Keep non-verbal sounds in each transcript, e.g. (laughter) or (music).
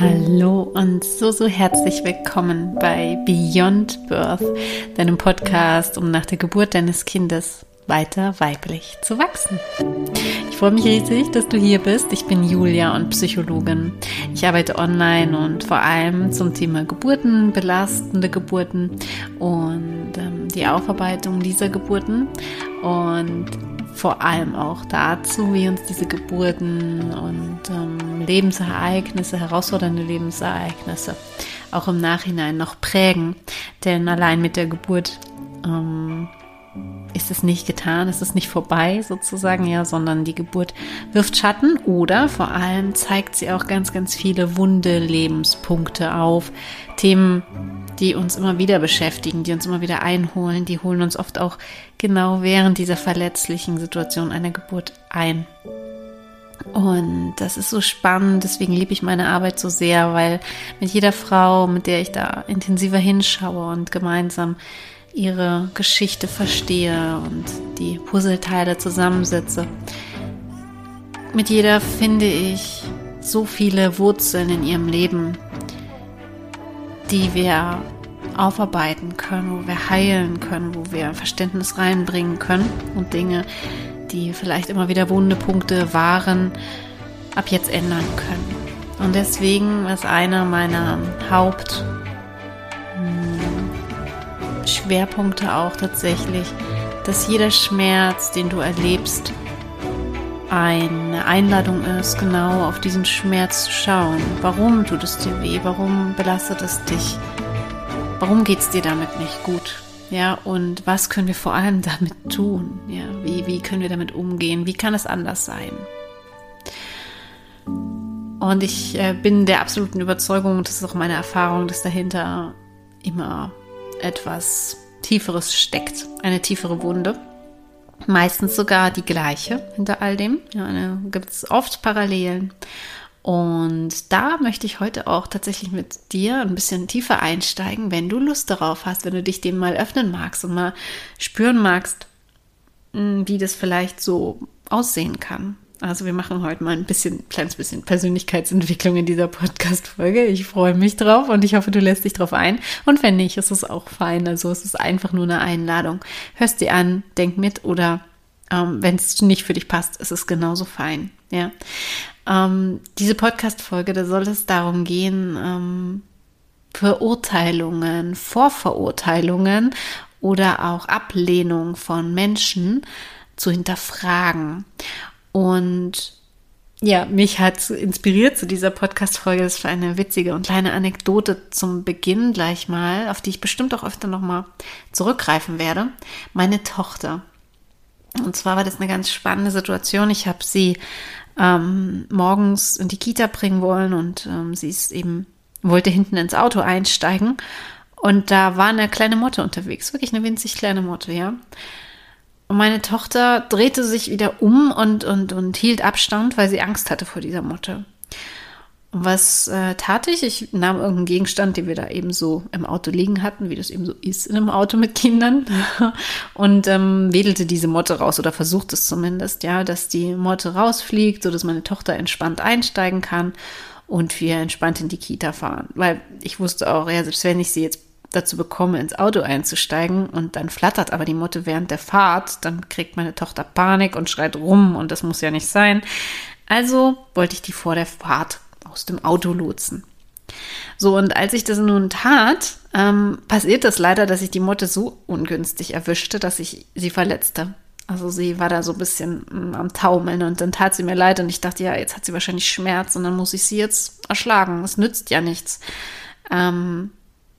Hallo und so, so herzlich willkommen bei Beyond Birth, deinem Podcast, um nach der Geburt deines Kindes weiter weiblich zu wachsen. Ich freue mich riesig, dass du hier bist. Ich bin Julia und Psychologin. Ich arbeite online und vor allem zum Thema Geburten, belastende Geburten und ähm, die Aufarbeitung dieser Geburten und vor allem auch dazu, wie uns diese Geburten und ähm, Lebensereignisse, herausfordernde Lebensereignisse auch im Nachhinein noch prägen. Denn allein mit der Geburt ähm, ist es nicht getan, ist es nicht vorbei sozusagen, ja, sondern die Geburt wirft Schatten oder vor allem zeigt sie auch ganz, ganz viele wunde Lebenspunkte auf, Themen, die uns immer wieder beschäftigen, die uns immer wieder einholen, die holen uns oft auch genau während dieser verletzlichen Situation einer Geburt ein. Und das ist so spannend, deswegen liebe ich meine Arbeit so sehr, weil mit jeder Frau, mit der ich da intensiver hinschaue und gemeinsam ihre Geschichte verstehe und die Puzzleteile zusammensetze, mit jeder finde ich so viele Wurzeln in ihrem Leben, die wir aufarbeiten können, wo wir heilen können, wo wir Verständnis reinbringen können und Dinge, die vielleicht immer wieder Wundepunkte waren, ab jetzt ändern können. Und deswegen ist einer meiner Hauptschwerpunkte hm, auch tatsächlich, dass jeder Schmerz, den du erlebst, eine Einladung ist, genau auf diesen Schmerz zu schauen. Warum tut es dir weh? Warum belastet es dich? Warum geht es dir damit nicht gut? Ja, und was können wir vor allem (laughs) damit tun? Ja, wie, wie können wir damit umgehen? Wie kann es anders sein? Und ich äh, bin der absoluten Überzeugung, das ist auch meine Erfahrung, dass dahinter immer etwas Tieferes steckt, eine tiefere Wunde meistens sogar die gleiche hinter all dem. Ja, gibt es oft Parallelen. Und da möchte ich heute auch tatsächlich mit dir ein bisschen tiefer einsteigen, wenn du Lust darauf hast, wenn du dich dem mal öffnen magst und mal spüren magst, hm, wie das vielleicht so aussehen kann. Also wir machen heute mal ein bisschen, kleines bisschen Persönlichkeitsentwicklung in dieser Podcast-Folge. Ich freue mich drauf und ich hoffe, du lässt dich drauf ein. Und wenn nicht, ist es auch fein. Also es ist einfach nur eine Einladung. Hörst dir an, denk mit oder ähm, wenn es nicht für dich passt, ist es genauso fein. Ja. Ähm, diese Podcast-Folge, da soll es darum gehen, ähm, Verurteilungen, Vorverurteilungen oder auch Ablehnung von Menschen zu hinterfragen. Und ja, mich hat inspiriert zu dieser Podcast-Folge. Das war eine witzige und kleine Anekdote zum Beginn gleich mal, auf die ich bestimmt auch öfter nochmal zurückgreifen werde. Meine Tochter. Und zwar war das eine ganz spannende Situation. Ich habe sie ähm, morgens in die Kita bringen wollen und ähm, sie ist eben, wollte hinten ins Auto einsteigen. Und da war eine kleine Motte unterwegs, wirklich eine winzig kleine Motte, ja. Und meine Tochter drehte sich wieder um und, und, und hielt Abstand, weil sie Angst hatte vor dieser Motte. Was äh, tat ich? Ich nahm irgendeinen Gegenstand, den wir da eben so im Auto liegen hatten, wie das eben so ist in einem Auto mit Kindern, (laughs) und ähm, wedelte diese Motte raus oder versuchte es zumindest, ja, dass die Motte rausfliegt, sodass meine Tochter entspannt einsteigen kann und wir entspannt in die Kita fahren. Weil ich wusste auch, ja, selbst wenn ich sie jetzt dazu bekomme, ins Auto einzusteigen und dann flattert aber die Motte während der Fahrt, dann kriegt meine Tochter Panik und schreit rum und das muss ja nicht sein. Also wollte ich die vor der Fahrt aus dem Auto lotsen. So, und als ich das nun tat, ähm, passiert es leider, dass ich die Motte so ungünstig erwischte, dass ich sie verletzte. Also sie war da so ein bisschen mm, am Taumeln und dann tat sie mir leid und ich dachte, ja, jetzt hat sie wahrscheinlich Schmerz und dann muss ich sie jetzt erschlagen. Es nützt ja nichts. Ähm,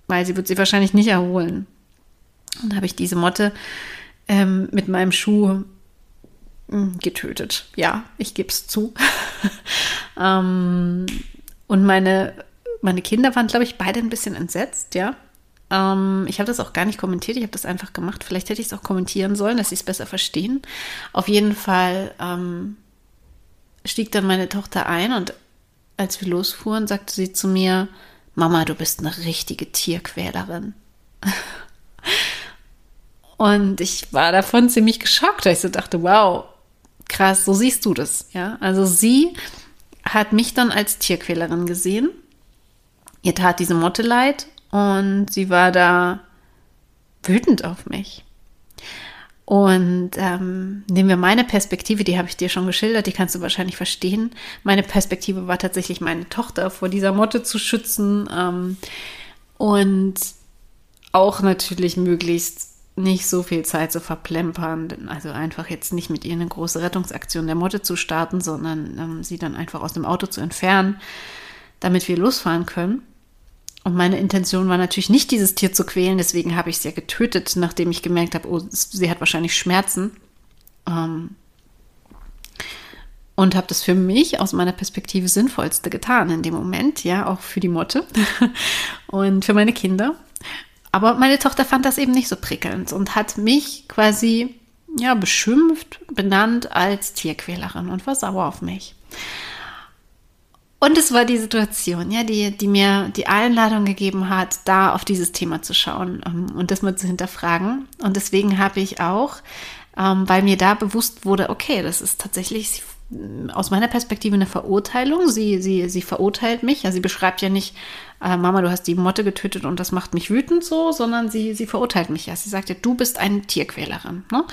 weil sie wird sie wahrscheinlich nicht erholen. Und dann habe ich diese Motte ähm, mit meinem Schuh getötet. Ja, ich gebe es zu. (laughs) ähm, und meine, meine Kinder waren, glaube ich, beide ein bisschen entsetzt, ja. Ähm, ich habe das auch gar nicht kommentiert, ich habe das einfach gemacht. Vielleicht hätte ich es auch kommentieren sollen, dass sie es besser verstehen. Auf jeden Fall ähm, stieg dann meine Tochter ein und als wir losfuhren, sagte sie zu mir, Mama, du bist eine richtige Tierquälerin. (laughs) Und ich war davon ziemlich geschockt, weil ich so dachte, wow, krass, so siehst du das, ja. Also sie hat mich dann als Tierquälerin gesehen ihr tat diese Motte leid und sie war da wütend auf mich. Und ähm, nehmen wir meine Perspektive, die habe ich dir schon geschildert, die kannst du wahrscheinlich verstehen. Meine Perspektive war tatsächlich, meine Tochter vor dieser Motte zu schützen ähm, und auch natürlich möglichst nicht so viel Zeit zu verplempern, also einfach jetzt nicht mit ihr eine große Rettungsaktion der Motte zu starten, sondern ähm, sie dann einfach aus dem Auto zu entfernen, damit wir losfahren können. Und meine Intention war natürlich nicht, dieses Tier zu quälen, deswegen habe ich es ja getötet, nachdem ich gemerkt habe, oh, sie hat wahrscheinlich Schmerzen. Ähm, und habe das für mich aus meiner Perspektive sinnvollste getan in dem Moment, ja, auch für die Motte (laughs) und für meine Kinder. Aber meine Tochter fand das eben nicht so prickelnd und hat mich quasi ja beschimpft, benannt als Tierquälerin und war sauer auf mich. Und es war die Situation, ja, die, die mir die Einladung gegeben hat, da auf dieses Thema zu schauen ähm, und das mal zu hinterfragen. Und deswegen habe ich auch, ähm, weil mir da bewusst wurde, okay, das ist tatsächlich aus meiner Perspektive eine Verurteilung. Sie, sie, sie verurteilt mich. Ja, sie beschreibt ja nicht, äh, Mama, du hast die Motte getötet und das macht mich wütend so, sondern sie, sie verurteilt mich ja. Sie sagt ja, du bist eine Tierquälerin ne?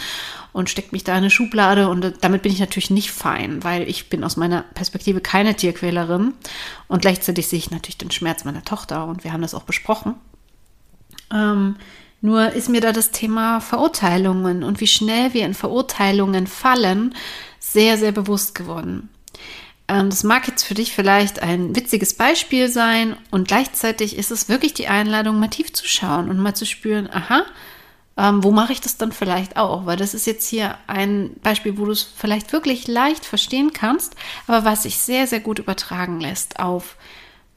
und steckt mich da in eine Schublade und damit bin ich natürlich nicht fein, weil ich bin aus meiner Perspektive keine Tierquälerin und gleichzeitig sehe ich natürlich den Schmerz meiner Tochter und wir haben das auch besprochen. Ähm, nur ist mir da das Thema Verurteilungen und wie schnell wir in Verurteilungen fallen, sehr, sehr bewusst geworden. Ähm, das mag jetzt für dich vielleicht ein witziges Beispiel sein und gleichzeitig ist es wirklich die Einladung, mal tief zu schauen und mal zu spüren, aha, ähm, wo mache ich das dann vielleicht auch? Weil das ist jetzt hier ein Beispiel, wo du es vielleicht wirklich leicht verstehen kannst, aber was sich sehr, sehr gut übertragen lässt auf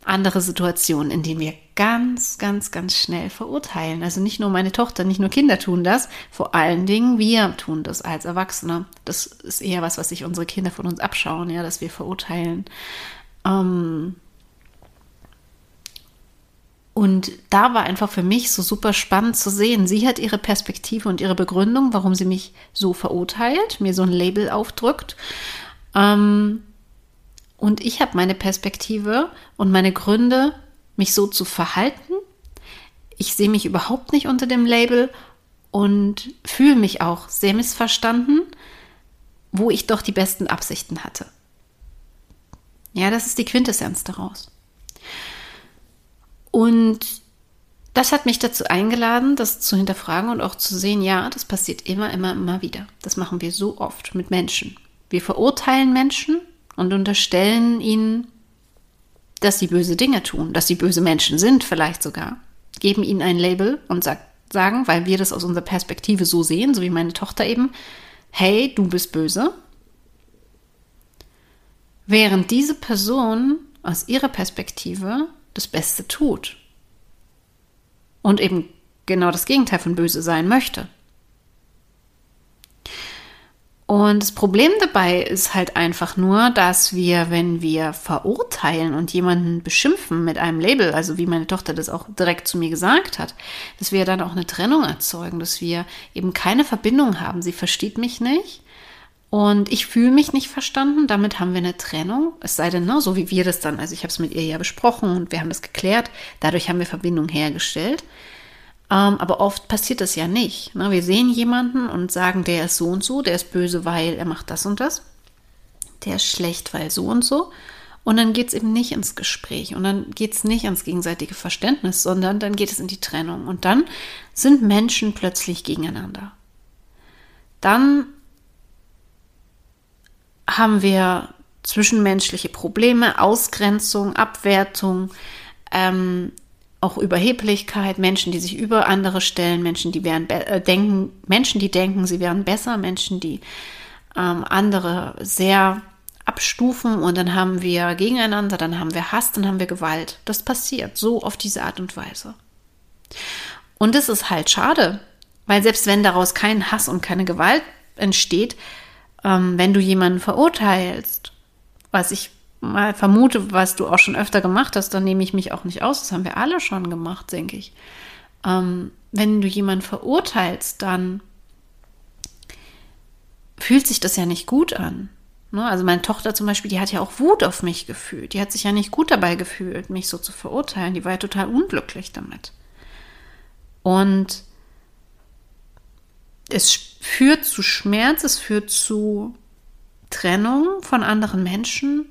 andere Situationen, in denen wir ganz, ganz, ganz schnell verurteilen. Also nicht nur meine Tochter, nicht nur Kinder tun das, vor allen Dingen wir tun das als Erwachsene. Das ist eher was, was sich unsere Kinder von uns abschauen, ja, dass wir verurteilen. Ähm und da war einfach für mich so super spannend zu sehen. Sie hat ihre Perspektive und ihre Begründung, warum sie mich so verurteilt, mir so ein Label aufdrückt. Ähm und ich habe meine Perspektive und meine Gründe, mich so zu verhalten. Ich sehe mich überhaupt nicht unter dem Label und fühle mich auch sehr missverstanden, wo ich doch die besten Absichten hatte. Ja, das ist die Quintessenz daraus. Und das hat mich dazu eingeladen, das zu hinterfragen und auch zu sehen, ja, das passiert immer, immer, immer wieder. Das machen wir so oft mit Menschen. Wir verurteilen Menschen und unterstellen ihnen, dass sie böse Dinge tun, dass sie böse Menschen sind vielleicht sogar, geben ihnen ein Label und sag, sagen, weil wir das aus unserer Perspektive so sehen, so wie meine Tochter eben, hey, du bist böse. Während diese Person aus ihrer Perspektive das Beste tut und eben genau das Gegenteil von böse sein möchte. Und das Problem dabei ist halt einfach nur, dass wir, wenn wir verurteilen und jemanden beschimpfen mit einem Label, also wie meine Tochter das auch direkt zu mir gesagt hat, dass wir dann auch eine Trennung erzeugen, dass wir eben keine Verbindung haben. Sie versteht mich nicht und ich fühle mich nicht verstanden. Damit haben wir eine Trennung. Es sei denn, ne, so wie wir das dann, also ich habe es mit ihr ja besprochen und wir haben das geklärt. Dadurch haben wir Verbindung hergestellt. Ähm, aber oft passiert das ja nicht. Ne? Wir sehen jemanden und sagen, der ist so und so, der ist böse, weil er macht das und das. Der ist schlecht, weil so und so. Und dann geht es eben nicht ins Gespräch und dann geht es nicht ans gegenseitige Verständnis, sondern dann geht es in die Trennung. Und dann sind Menschen plötzlich gegeneinander. Dann haben wir zwischenmenschliche Probleme, Ausgrenzung, Abwertung, ähm, auch Überheblichkeit, Menschen, die sich über andere stellen, Menschen, die wären äh, denken, Menschen, die denken, sie wären besser, Menschen, die ähm, andere sehr abstufen und dann haben wir gegeneinander, dann haben wir Hass, dann haben wir Gewalt. Das passiert so auf diese Art und Weise. Und es ist halt schade, weil selbst wenn daraus kein Hass und keine Gewalt entsteht, ähm, wenn du jemanden verurteilst, was ich mal vermute, was du auch schon öfter gemacht hast, dann nehme ich mich auch nicht aus. Das haben wir alle schon gemacht, denke ich. Ähm, wenn du jemanden verurteilst, dann fühlt sich das ja nicht gut an. Ne? Also meine Tochter zum Beispiel, die hat ja auch Wut auf mich gefühlt. Die hat sich ja nicht gut dabei gefühlt, mich so zu verurteilen. Die war ja total unglücklich damit. Und es führt zu Schmerz, es führt zu Trennung von anderen Menschen,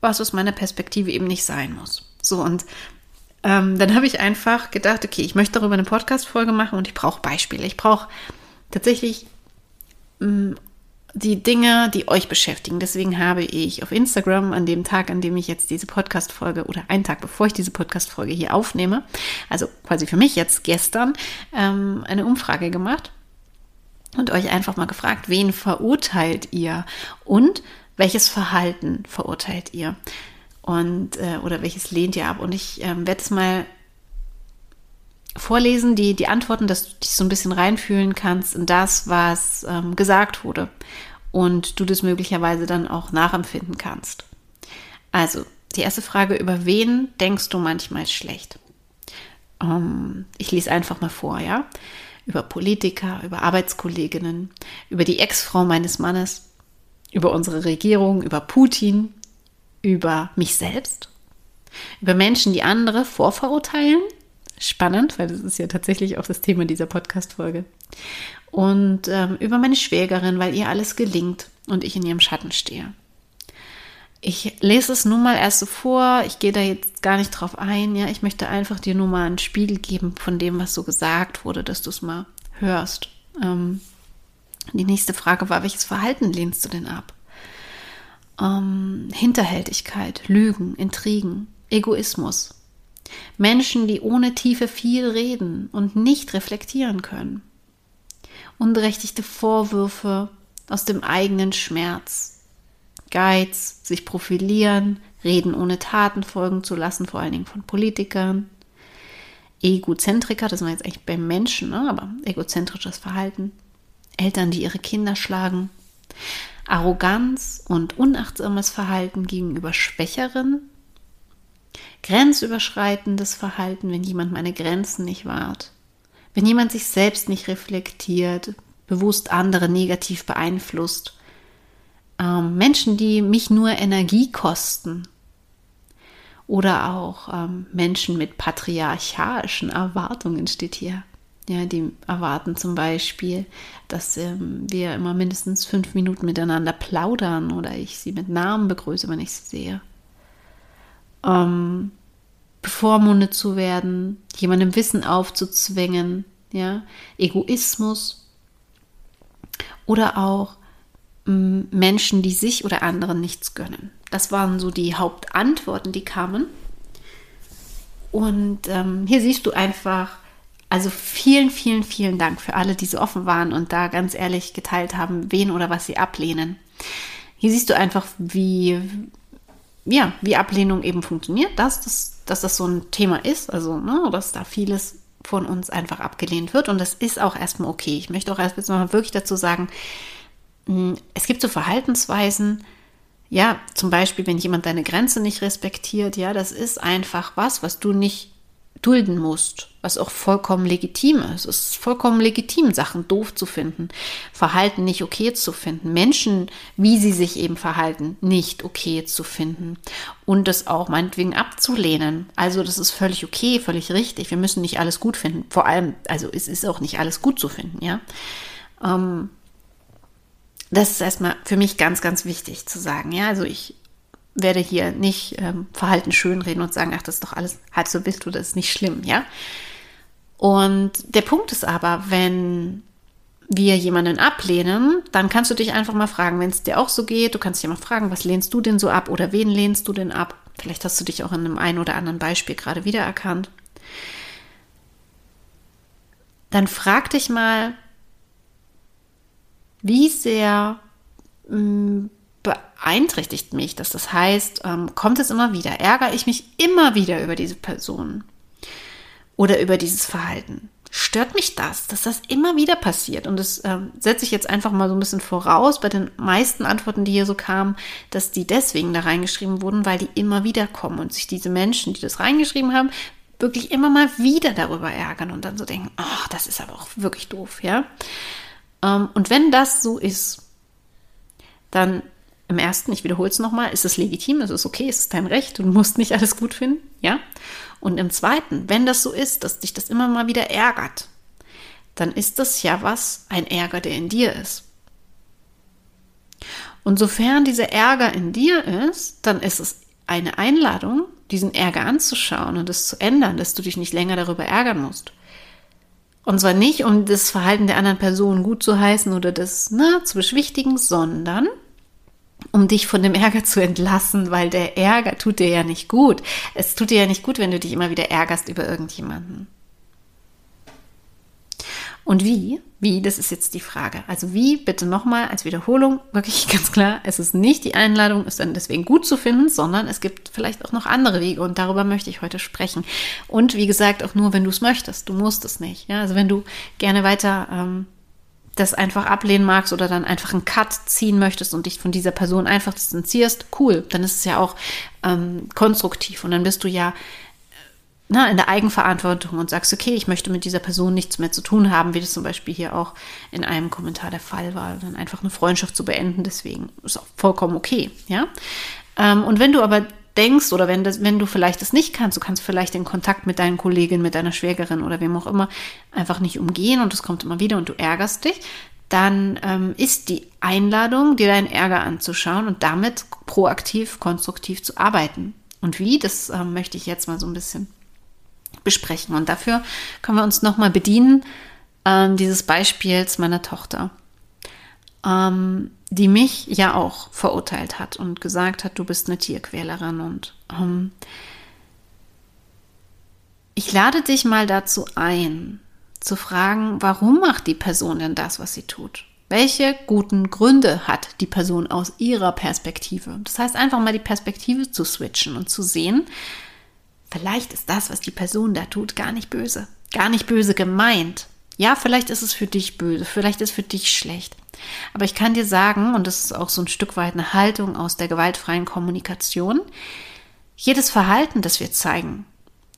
was aus meiner Perspektive eben nicht sein muss. So, und ähm, dann habe ich einfach gedacht, okay, ich möchte darüber eine Podcast-Folge machen und ich brauche Beispiele. Ich brauche tatsächlich mh, mm, die Dinge, die euch beschäftigen. Deswegen habe ich auf Instagram an dem Tag, an dem ich jetzt diese Podcast-Folge oder einen Tag bevor ich diese Podcast-Folge hier aufnehme, also quasi für mich jetzt gestern, ähm, eine Umfrage gemacht und euch einfach mal gefragt, wen verurteilt ihr und welches Verhalten verurteilt ihr und äh, oder welches lehnt ihr ab? Und ich ähm, werde es mal vorlesen, die, die Antworten, dass du dich so ein bisschen reinfühlen kannst in das, was ähm, gesagt wurde und du das möglicherweise dann auch nachempfinden kannst. Also, die erste Frage, über wen denkst du manchmal schlecht? Ähm, ich lese einfach mal vor, ja? Über Politiker, über Arbeitskolleginnen, über die Ex-Frau meines Mannes, über unsere Regierung, über Putin, über mich selbst, über Menschen, die andere vorverurteilen spannend, weil das ist ja tatsächlich auch das Thema dieser Podcast-Folge. Und ähm, über meine Schwägerin, weil ihr alles gelingt und ich in ihrem Schatten stehe. Ich lese es nun mal erst so vor, ich gehe da jetzt gar nicht drauf ein, ja, ich möchte einfach dir nur mal einen Spiegel geben von dem, was so gesagt wurde, dass du es mal hörst. Ähm, die nächste Frage war, welches Verhalten lehnst du denn ab? Ähm, Hinterhältigkeit, Lügen, Intrigen, Egoismus, Menschen, die ohne Tiefe viel reden und nicht reflektieren können. Unberechtigte Vorwürfe aus dem eigenen Schmerz. Geiz, sich profilieren, reden ohne Taten folgen zu lassen, vor allen Dingen von Politikern. Egozentriker, das sind wir jetzt eigentlich beim Menschen, ne? aber egozentrisches Verhalten. Eltern, die ihre Kinder schlagen. Arroganz und unachtsames Verhalten gegenüber Schwächeren grenzüberschreitendes Verhalten, wenn jemand meine Grenzen nicht wahrt, wenn jemand sich selbst nicht reflektiert, bewusst andere negativ beeinflusst, ähm, Menschen, die mich nur Energie kosten oder auch ähm, Menschen mit patriarchalischen Erwartungen steht hier. Ja, die erwarten zum Beispiel, dass ähm, wir immer mindestens fünf Minuten miteinander plaudern oder ich sie mit Namen begrüße, wenn ich sie sehe ähm, bevormundet zu werden, jemandem Wissen aufzuzwängen, ja, Egoismus oder auch ähm, Menschen, die sich oder anderen nichts gönnen. Das waren so die Hauptantworten, die kamen. Und ähm, hier siehst du einfach, also vielen, vielen, vielen Dank für alle, die so offen waren und da ganz ehrlich geteilt haben, wen oder was sie ablehnen. Hier siehst du einfach, wie, ja, wie Ablehnung eben funktioniert, dass das, dass das so ein Thema ist, also ne, dass da vieles von uns einfach abgelehnt wird und das ist auch erstmal okay. Ich möchte auch erst mal wirklich dazu sagen, hm, es gibt so Verhaltensweisen, ja, zum Beispiel, wenn jemand deine Grenze nicht respektiert, ja, das ist einfach was, was du nicht dulden musst, was auch vollkommen legitim ist. Es ist vollkommen legitim, Sachen doof zu finden, Verhalten nicht okay zu finden, Menschen, wie sie sich eben verhalten, nicht okay zu finden und das auch meinetwegen abzulehnen. Also das ist völlig okay, völlig richtig. Wir müssen nicht alles gut finden. Vor allem, also es ist auch nicht alles gut zu finden, ja. Ähm, das ist erstmal für mich ganz, ganz wichtig zu sagen. Ja, also ich werde hier nicht ähm, Verhalten schönreden und sagen, ach, das ist doch alles halb so wild oder das ist nicht schlimm, ja. Und der Punkt ist aber, wenn wir jemanden ablehnen, dann kannst du dich einfach mal fragen, wenn es dir auch so geht, du kannst dich mal fragen, was lehnst du denn so ab oder wen lehnst du denn ab? Vielleicht hast du dich auch in einem ein oder anderen Beispiel gerade wiedererkannt. Dann frag dich mal, wie sehr mm, beeinträchtigt mich das? Das heißt, ähm, kommt es immer wieder? Ärgere ich mich immer wieder über diese Person oder über dieses Verhalten? Stört mich das, dass das immer wieder passiert? Und das ähm, setze ich jetzt einfach mal so ein bisschen voraus bei den meisten Antworten, die hier so kamen, dass die deswegen da reingeschrieben wurden, weil die immer wieder kommen und sich diese Menschen, die das reingeschrieben haben, wirklich immer mal wieder darüber ärgern und dann so denken, ach, das ist aber auch wirklich doof, ja. Ähm, und wenn das so ist, dann im ersten, ich wiederhole es nochmal, ist es legitim, es ist okay, es ist dein Recht, du musst nicht alles gut finden, ja? Und im zweiten, wenn das so ist, dass dich das immer mal wieder ärgert, dann ist das ja was, ein Ärger, der in dir ist. Und sofern dieser Ärger in dir ist, dann ist es eine Einladung, diesen Ärger anzuschauen und es zu ändern, dass du dich nicht länger darüber ärgern musst. Und zwar nicht, um das Verhalten der anderen Person gut zu heißen oder das ne, zu beschwichtigen, sondern um dich von dem Ärger zu entlassen, weil der Ärger tut dir ja nicht gut. Es tut dir ja nicht gut, wenn du dich immer wieder ärgerst über irgendjemanden. Und wie? Wie, das ist jetzt die Frage. Also wie, bitte nochmal als Wiederholung, wirklich (laughs) ganz klar, es ist nicht die Einladung, es dann deswegen gut zu finden, sondern es gibt vielleicht auch noch andere Wege und darüber möchte ich heute sprechen. Und wie gesagt, auch nur, wenn du es möchtest. Du musst es nicht. Ja? Also wenn du gerne weiter ähm, das einfach ablehnen magst oder dann einfach einen Cut ziehen möchtest und dich von dieser Person einfach distanzierst, cool, dann ist es ja auch ähm, konstruktiv. Und dann bist du ja na, in der Eigenverantwortung und sagst, okay, ich möchte mit dieser Person nichts mehr zu tun haben, wie das zum Beispiel hier auch in einem Kommentar der Fall war, dann einfach eine Freundschaft zu beenden, deswegen ist auch vollkommen okay, ja. Ähm, und wenn du aber denkst oder wenn, das, wenn du vielleicht das nicht kannst, du kannst vielleicht den Kontakt mit deinen Kolleginnen, mit deiner Schwägerin oder wem auch immer einfach nicht umgehen und es kommt immer wieder und du ärgerst dich, dann ähm, ist die Einladung, dir deinen Ärger anzuschauen und damit proaktiv, konstruktiv zu arbeiten. Und wie, das ähm, möchte ich jetzt mal so ein bisschen besprechen. Und dafür können wir uns nochmal bedienen ähm, dieses Beispiels meiner Tochter, ähm, die mich ja auch verurteilt hat und gesagt hat, du bist eine Tierquälerin. Und ähm, ich lade dich mal dazu ein, zu fragen, warum macht die Person denn das, was sie tut? Welche guten Gründe hat die Person aus ihrer Perspektive? Das heißt, einfach mal die Perspektive zu switchen und zu sehen, Vielleicht ist das, was die Person da tut, gar nicht böse. Gar nicht böse gemeint. Ja, vielleicht ist es für dich böse, vielleicht ist es für dich schlecht. Aber ich kann dir sagen, und das ist auch so ein Stück weit eine Haltung aus der gewaltfreien Kommunikation, jedes Verhalten, das wir zeigen,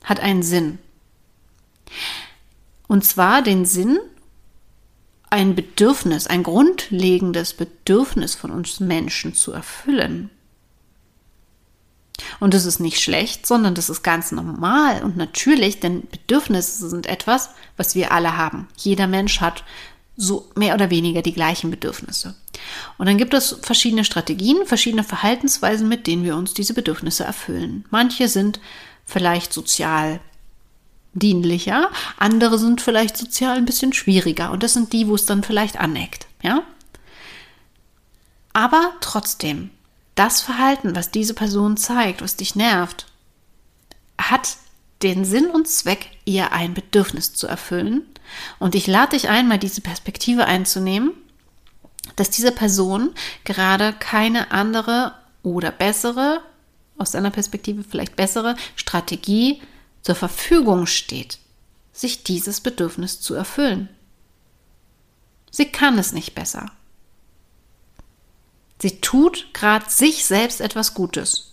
hat einen Sinn. Und zwar den Sinn, ein Bedürfnis, ein grundlegendes Bedürfnis von uns Menschen zu erfüllen. Und das ist nicht schlecht, sondern das ist ganz normal und natürlich, denn Bedürfnisse sind etwas, was wir alle haben. Jeder Mensch hat so mehr oder weniger die gleichen Bedürfnisse. Und dann gibt es verschiedene Strategien, verschiedene Verhaltensweisen, mit denen wir uns diese Bedürfnisse erfüllen. Manche sind vielleicht sozial dienlicher, andere sind vielleicht sozial ein bisschen schwieriger und das sind die, wo es dann vielleicht aneckt, ja? Aber trotzdem, das Verhalten, was diese Person zeigt, was dich nervt, hat den Sinn und Zweck, ihr ein Bedürfnis zu erfüllen. Und ich lade dich ein, mal diese Perspektive einzunehmen, dass diese Person gerade keine andere oder bessere, aus deiner Perspektive vielleicht bessere Strategie zur Verfügung steht, sich dieses Bedürfnis zu erfüllen. Sie kann es nicht besser. Sie tut gerade sich selbst etwas Gutes.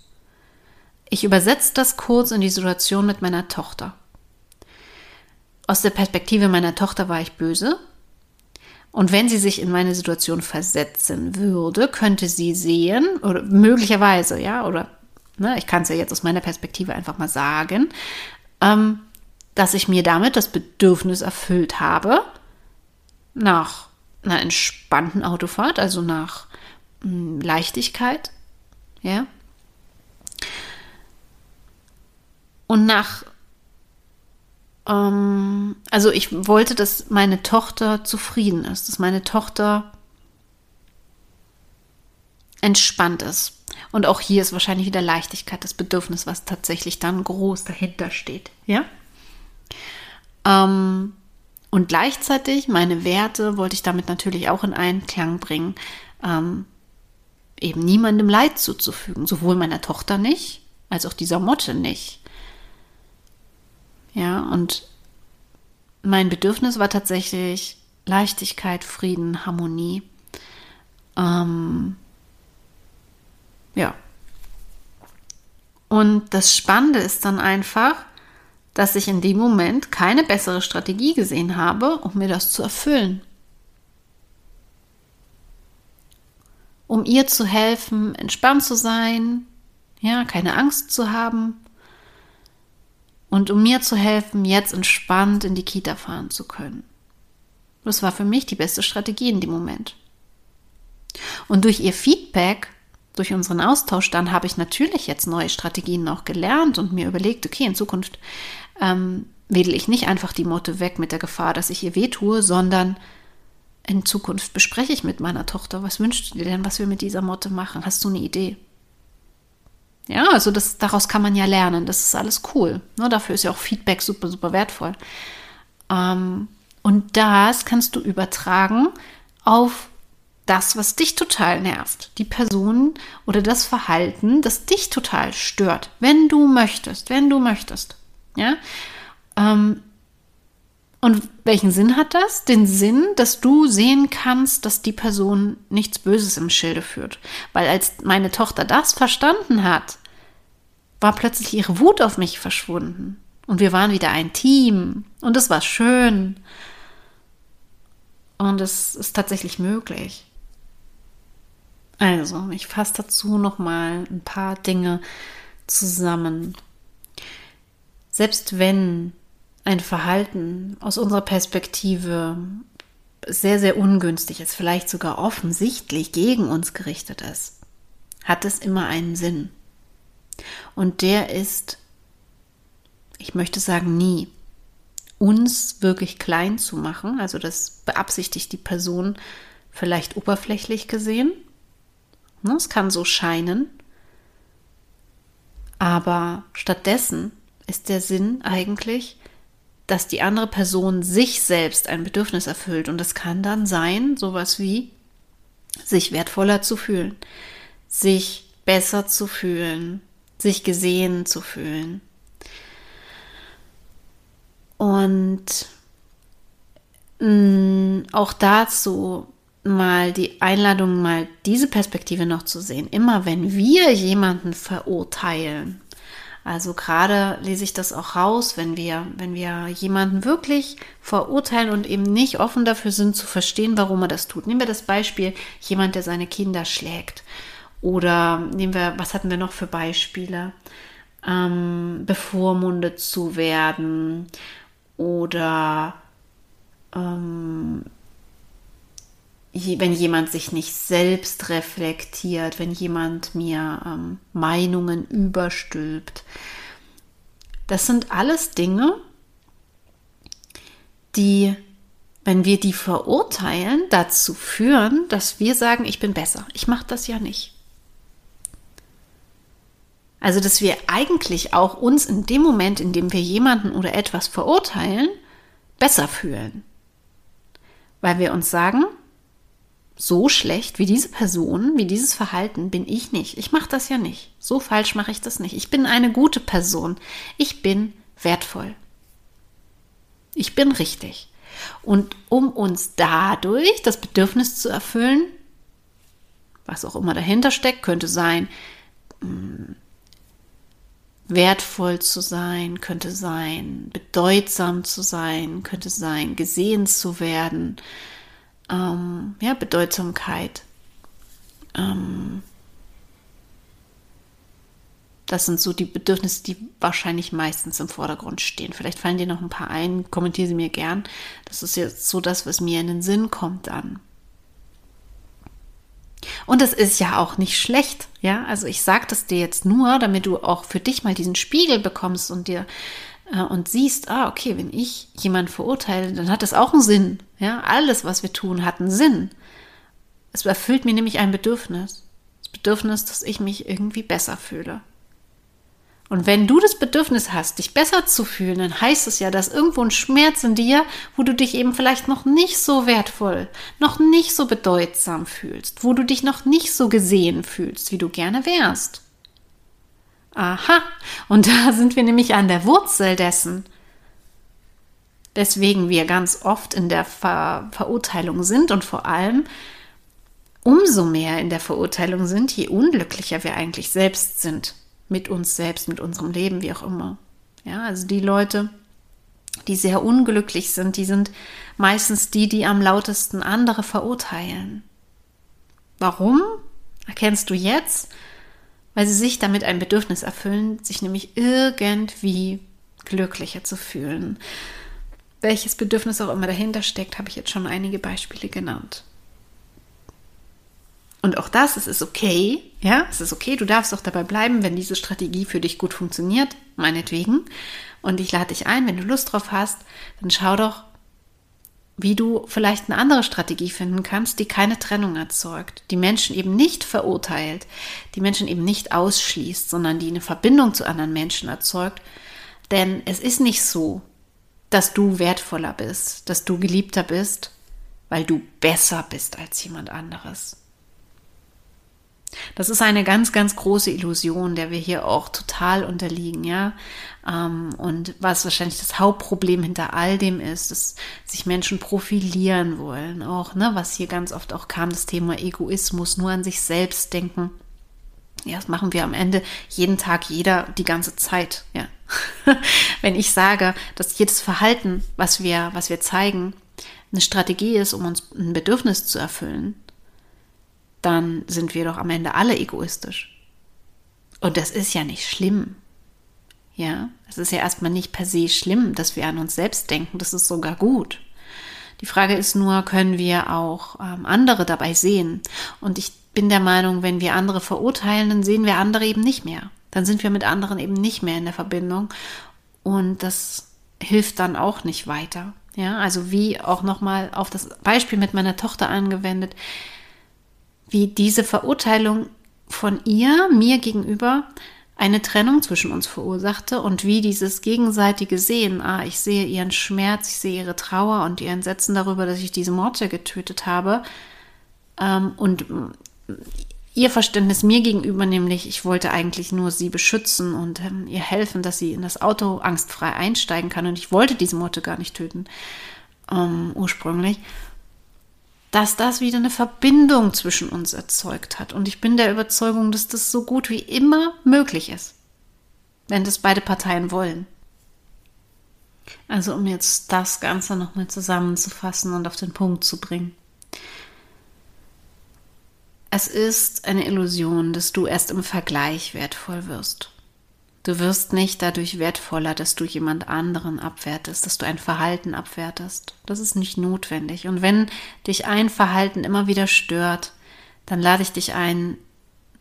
Ich übersetze das kurz in die Situation mit meiner Tochter. Aus der Perspektive meiner Tochter war ich böse. Und wenn sie sich in meine Situation versetzen würde, könnte sie sehen, oder möglicherweise, ja, oder ne, ich kann es ja jetzt aus meiner Perspektive einfach mal sagen, ähm, dass ich mir damit das Bedürfnis erfüllt habe, nach einer entspannten Autofahrt, also nach hm, Leichtigkeit, ja. Und nach, ähm, also ich wollte, dass meine Tochter zufrieden ist, dass meine Tochter entspannt ist. Und auch hier ist wahrscheinlich wieder Leichtigkeit das Bedürfnis, was tatsächlich dann groß dahinter steht, ja. Ähm, und gleichzeitig meine Werte wollte ich damit natürlich auch in Einklang bringen. Ähm, eben niemandem Leid zuzufügen, sowohl meiner Tochter nicht, als auch dieser Motte nicht. Ja, und mein Bedürfnis war tatsächlich Leichtigkeit, Frieden, Harmonie. Ähm, ja. Und das Spannende ist dann einfach, dass ich in dem Moment keine bessere Strategie gesehen habe, um mir das zu erfüllen. um ihr zu helfen, entspannt zu sein, ja, keine Angst zu haben und um mir zu helfen, jetzt entspannt in die Kita fahren zu können. Das war für mich die beste Strategie in dem Moment. Und durch ihr Feedback, durch unseren Austausch, dann habe ich natürlich jetzt neue Strategien noch gelernt und mir überlegt, okay, in Zukunft ähm, wedel ich nicht einfach die Motte weg mit der Gefahr, dass ich ihr wehtue, sondern in Zukunft bespreche ich mit meiner Tochter, was wünschst du dir denn, was wir mit dieser Motte machen? Hast du eine Idee? Ja, also das, daraus kann man ja lernen. Das ist alles cool. Ne, dafür ist ja auch Feedback super, super wertvoll. Ähm, und das kannst du übertragen auf das, was dich total nervt. Die Person oder das Verhalten, das dich total stört. Wenn du möchtest, wenn du möchtest. Ja. Ähm, und welchen Sinn hat das? Den Sinn, dass du sehen kannst, dass die Person nichts Böses im Schilde führt. Weil als meine Tochter das verstanden hat, war plötzlich ihre Wut auf mich verschwunden. Und wir waren wieder ein Team. Und es war schön. Und es ist tatsächlich möglich. Also, ich fasse dazu nochmal ein paar Dinge zusammen. Selbst wenn ein Verhalten aus unserer Perspektive sehr, sehr ungünstig ist, vielleicht sogar offensichtlich gegen uns gerichtet ist, hat es immer einen Sinn. Und der ist, ich möchte sagen, nie, uns wirklich klein zu machen. Also das beabsichtigt die Person vielleicht oberflächlich gesehen. Ne, es kann so scheinen. Aber stattdessen ist der Sinn eigentlich, dass die andere Person sich selbst ein Bedürfnis erfüllt. Und das kann dann sein, sowas wie sich wertvoller zu fühlen, sich besser zu fühlen, sich gesehen zu fühlen. Und mh, mm, auch dazu mal die Einladung, mal diese Perspektive noch zu sehen. Immer wenn wir jemanden verurteilen, also gerade lese ich das auch raus, wenn wir, wenn wir jemanden wirklich verurteilen und eben nicht offen dafür sind zu verstehen, warum er das tut. Nehmen wir das Beispiel, jemand, der seine Kinder schlägt. Oder nehmen wir, was hatten wir noch für Beispiele? Ähm, bevormundet zu werden oder ähm, wenn jemand sich nicht selbst reflektiert, wenn jemand mir ähm, Meinungen überstülpt. Das sind alles Dinge, die, wenn wir die verurteilen, dazu führen, dass wir sagen, ich bin besser. Ich mache das ja nicht. Also, dass wir eigentlich auch uns in dem Moment, in dem wir jemanden oder etwas verurteilen, besser fühlen. Weil wir uns sagen, so schlecht wie diese Person, wie dieses Verhalten bin ich nicht. Ich mache das ja nicht. So falsch mache ich das nicht. Ich bin eine gute Person. Ich bin wertvoll. Ich bin richtig. Und um uns dadurch das Bedürfnis zu erfüllen, was auch immer dahinter steckt, könnte sein, mm, wertvoll zu sein, könnte sein, bedeutsam zu sein, könnte sein, gesehen zu werden, ähm, ja, Bedeutsamkeit. Ähm, das sind so die Bedürfnisse, die wahrscheinlich meistens im Vordergrund stehen. Vielleicht fallen dir noch ein paar ein, kommentiere sie mir gern. Das ist jetzt so das, was mir in den Sinn kommt dann. Und es ist ja auch nicht schlecht, ja. Also ich sage das dir jetzt nur, damit du auch für dich mal diesen Spiegel bekommst und dir und siehst, ah, okay, wenn ich jemanden verurteile, dann hat das auch einen Sinn. Ja, alles, was wir tun, hat einen Sinn. Es erfüllt mir nämlich ein Bedürfnis. Das Bedürfnis, dass ich mich irgendwie besser fühle. Und wenn du das Bedürfnis hast, dich besser zu fühlen, dann heißt es ja, dass irgendwo ein Schmerz in dir, wo du dich eben vielleicht noch nicht so wertvoll, noch nicht so bedeutsam fühlst, wo du dich noch nicht so gesehen fühlst, wie du gerne wärst. Aha, und da (laughs) sind wir nämlich an der Wurzel dessen, weswegen wir ganz oft in der Ver Verurteilung sind und vor allem umso mehr in der Verurteilung sind, je unglücklicher wir eigentlich selbst sind. Mit uns selbst, mit unserem Leben, wie auch immer. Ja, also die Leute, die sehr unglücklich sind, die sind meistens die, die am lautesten andere verurteilen. Warum? erkennst du jetzt, weil sie sich damit ein Bedürfnis erfüllen, sich nämlich irgendwie glücklicher zu fühlen. Welches Bedürfnis auch immer dahinter steckt, habe ich jetzt schon einige Beispiele genannt. Und auch das, es ist okay, ja, es ist okay, du darfst auch dabei bleiben, wenn diese Strategie für dich gut funktioniert, meinetwegen. Und ich lade dich ein, wenn du Lust drauf hast, dann schau doch, wie du vielleicht eine andere Strategie finden kannst, die keine Trennung erzeugt, die Menschen eben nicht verurteilt, die Menschen eben nicht ausschließt, sondern die eine Verbindung zu anderen Menschen erzeugt. Denn es ist nicht so, dass du wertvoller bist, dass du geliebter bist, weil du besser bist als jemand anderes. Das ist eine ganz, ganz große Illusion, der wir hier auch total unterliegen, ja. Ähm, und was wahrscheinlich das Hauptproblem hinter all dem ist, dass sich Menschen profilieren wollen, auch, ne, was hier ganz oft auch kam, das Thema Egoismus, nur an sich selbst denken. Ja, das machen wir am Ende jeden Tag, jeder die ganze Zeit, ja. (laughs) Wenn ich sage, dass jedes Verhalten, was wir, was wir zeigen, eine Strategie ist, um uns ein Bedürfnis zu erfüllen, dann sind wir doch am Ende alle egoistisch. Und das ist ja nicht schlimm. Ja, es ist ja erstmal nicht per se schlimm, dass wir an uns selbst denken. Das ist sogar gut. Die Frage ist nur, können wir auch ähm, andere dabei sehen? Und ich bin der Meinung, wenn wir andere verurteilen, dann sehen wir andere eben nicht mehr. Dann sind wir mit anderen eben nicht mehr in der Verbindung. Und das hilft dann auch nicht weiter. Ja, also wie auch nochmal auf das Beispiel mit meiner Tochter angewendet wie diese Verurteilung von ihr mir gegenüber eine Trennung zwischen uns verursachte und wie dieses gegenseitige Sehen, ah, ich sehe ihren Schmerz, ich sehe ihre Trauer und ihr Entsetzen darüber, dass ich diese Morte getötet habe ähm, und ihr Verständnis mir gegenüber, nämlich ich wollte eigentlich nur sie beschützen und ähm, ihr helfen, dass sie in das Auto angstfrei einsteigen kann und ich wollte diese Morte gar nicht töten ähm, ursprünglich dass das wieder eine Verbindung zwischen uns erzeugt hat. Und ich bin der Überzeugung, dass das so gut wie immer möglich ist, wenn das beide Parteien wollen. Also um jetzt das Ganze nochmal zusammenzufassen und auf den Punkt zu bringen. Es ist eine Illusion, dass du erst im Vergleich wertvoll wirst. Du wirst nicht dadurch wertvoller, dass du jemand anderen abwertest, dass du ein Verhalten abwertest. Das ist nicht notwendig. Und wenn dich ein Verhalten immer wieder stört, dann lade ich dich ein,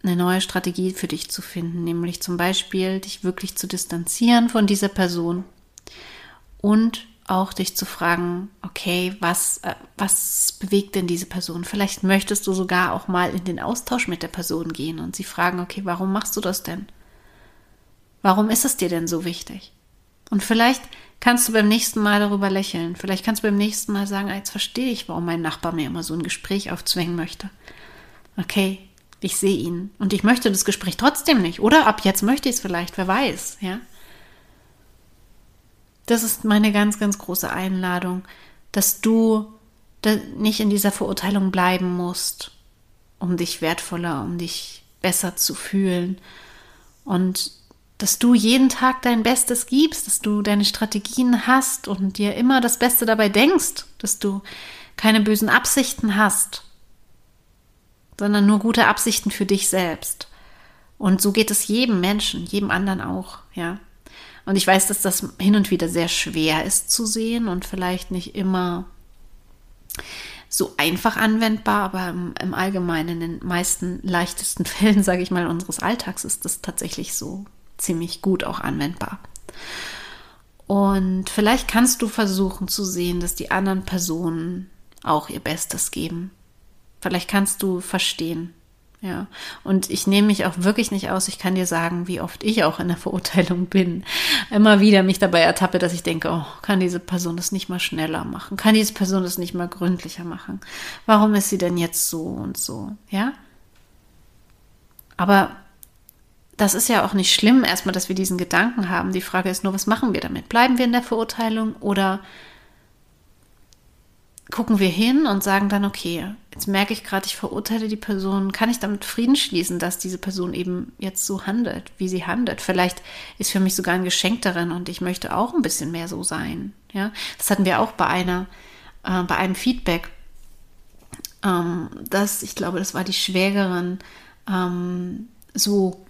eine neue Strategie für dich zu finden, nämlich zum Beispiel dich wirklich zu distanzieren von dieser Person und auch dich zu fragen, okay, was, äh, was bewegt denn diese Person? Vielleicht möchtest du sogar auch mal in den Austausch mit der Person gehen und sie fragen, okay, warum machst du das denn? Warum ist es dir denn so wichtig? Und vielleicht kannst du beim nächsten Mal darüber lächeln. Vielleicht kannst du beim nächsten Mal sagen, ah, jetzt verstehe ich, warum mein Nachbar mir immer so ein Gespräch aufzwingen möchte. Okay, ich sehe ihn und ich möchte das Gespräch trotzdem nicht. Oder ab jetzt möchte ich es vielleicht, wer weiß, ja. Das ist meine ganz, ganz große Einladung, dass du nicht in dieser Verurteilung bleiben musst, um dich wertvoller, um dich besser zu fühlen. Und dass du jeden Tag dein Bestes gibst, dass du deine Strategien hast und dir immer das Beste dabei denkst, dass du keine bösen Absichten hast, sondern nur gute Absichten für dich selbst. Und so geht es jedem Menschen, jedem anderen auch, ja. Und ich weiß, dass das hin und wieder sehr schwer ist zu sehen und vielleicht nicht immer so einfach anwendbar, aber im, im Allgemeinen, in den meisten leichtesten (laughs) Fällen, sage ich mal, unseres Alltags ist das tatsächlich so ziemlich gut auch anwendbar. Und vielleicht kannst du versuchen zu sehen, dass die anderen Personen auch ihr Bestes geben. Vielleicht kannst du verstehen. Ja, und ich nehme mich auch wirklich nicht aus. Ich kann dir sagen, wie oft ich auch in der (laughs) Verurteilung bin. Immer wieder mich dabei ertappe, dass ich denke, oh, kann diese Person das nicht mal schneller machen? Kann diese Person das nicht mal gründlicher machen? Warum ist sie denn jetzt so und so? Ja? Aber das ist ja auch nicht schlimm, erstmal, dass wir diesen Gedanken haben. Die Frage ist nur, was machen wir damit? Bleiben wir in der Verurteilung oder gucken wir hin und sagen dann, okay, jetzt merke ich gerade, ich verurteile die Person, kann ich damit Frieden schließen, dass diese Person eben jetzt so handelt, wie sie handelt? Vielleicht ist für mich sogar ein Geschenk darin und ich möchte auch ein bisschen mehr so sein. Ja, das hatten wir auch bei einer, äh, bei einem Feedback, ähm, dass ich glaube, das war die Schwägerin ähm, so,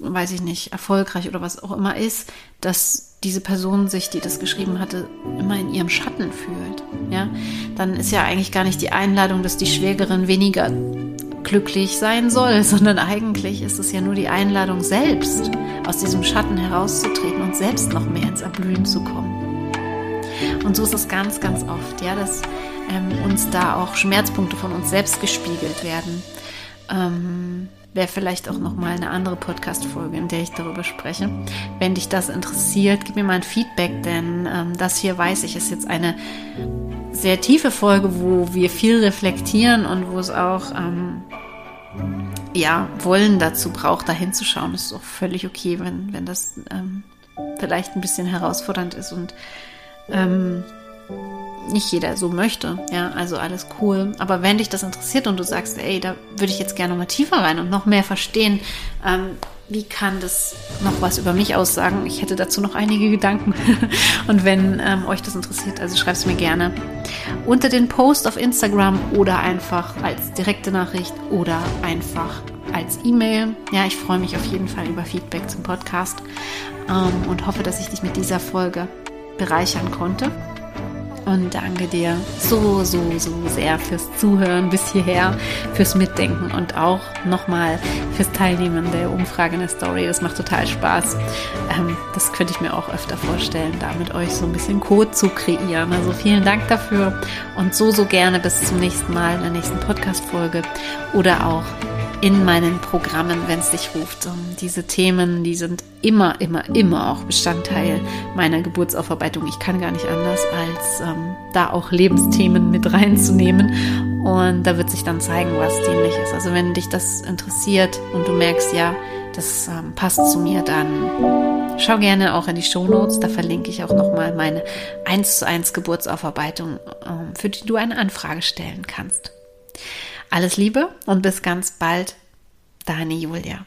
weiß ich nicht, erfolgreich oder was auch immer ist, dass diese Person sich, die das geschrieben hatte, immer in ihrem Schatten fühlt. Ja, dann ist ja eigentlich gar nicht die Einladung, dass die Schwägerin weniger glücklich sein soll, (laughs) sondern eigentlich ist es ja nur die Einladung selbst, aus diesem Schatten herauszutreten und selbst noch mehr ins Erblühen zu kommen. Und so ist es ganz, ganz oft, ja, dass ähm, uns da auch Schmerzpunkte von uns selbst gespiegelt werden. Ähm, Wäre vielleicht auch noch mal eine andere Podcast-Folge, in der ich darüber spreche. Wenn dich das interessiert, gib mir mal ein Feedback, denn ähm, das hier weiß ich ist jetzt eine sehr tiefe Folge, wo wir viel reflektieren und wo es auch ähm, ja Wollen dazu braucht, da hinzuschauen. Ist auch völlig okay, wenn wenn das ähm, vielleicht ein bisschen herausfordernd ist und ähm, nicht jeder so möchte. Ja, also alles cool. Aber wenn dich das interessiert und du sagst, ey, da würde ich jetzt gerne mal tiefer rein und noch mehr verstehen, ähm, wie kann das noch was über mich aussagen? Ich hätte dazu noch einige Gedanken. (laughs) und wenn ähm, euch das interessiert, also schreibt es mir gerne unter den Post auf Instagram oder einfach als direkte Nachricht oder einfach als E-Mail. Ja, ich freue mich auf jeden Fall über Feedback zum Podcast ähm, und hoffe, dass ich dich mit dieser Folge bereichern konnte und danke dir so, so, so sehr fürs Zuhören bis hierher, fürs Mitdenken und auch nochmal fürs Teilnehmen der Umfrage in der Story. Das macht total Spaß. Ähm, das könnte ich mir auch öfter vorstellen, da mit euch so ein bisschen Code zu kreieren. Also vielen Dank dafür und so, so gerne bis zum nächsten Mal in der nächsten Podcast-Folge oder auch in meinen Programmen, wenn es dich ruft. Und diese Themen, die sind immer, immer, immer auch Bestandteil meiner Geburtsaufarbeitung. Ich kann gar nicht anders, als ähm, da auch Lebensthemen mit reinzunehmen. Und da wird sich dann zeigen, was dienlich ist. Also wenn dich das interessiert und du merkst, ja, das ähm, passt zu mir, dann schau gerne auch in die Show Notes. Da verlinke ich auch nochmal meine 1 zu 1 Geburtsaufarbeitung, ähm, für die du eine Anfrage stellen kannst. Alles Liebe und bis ganz bald, deine Julia.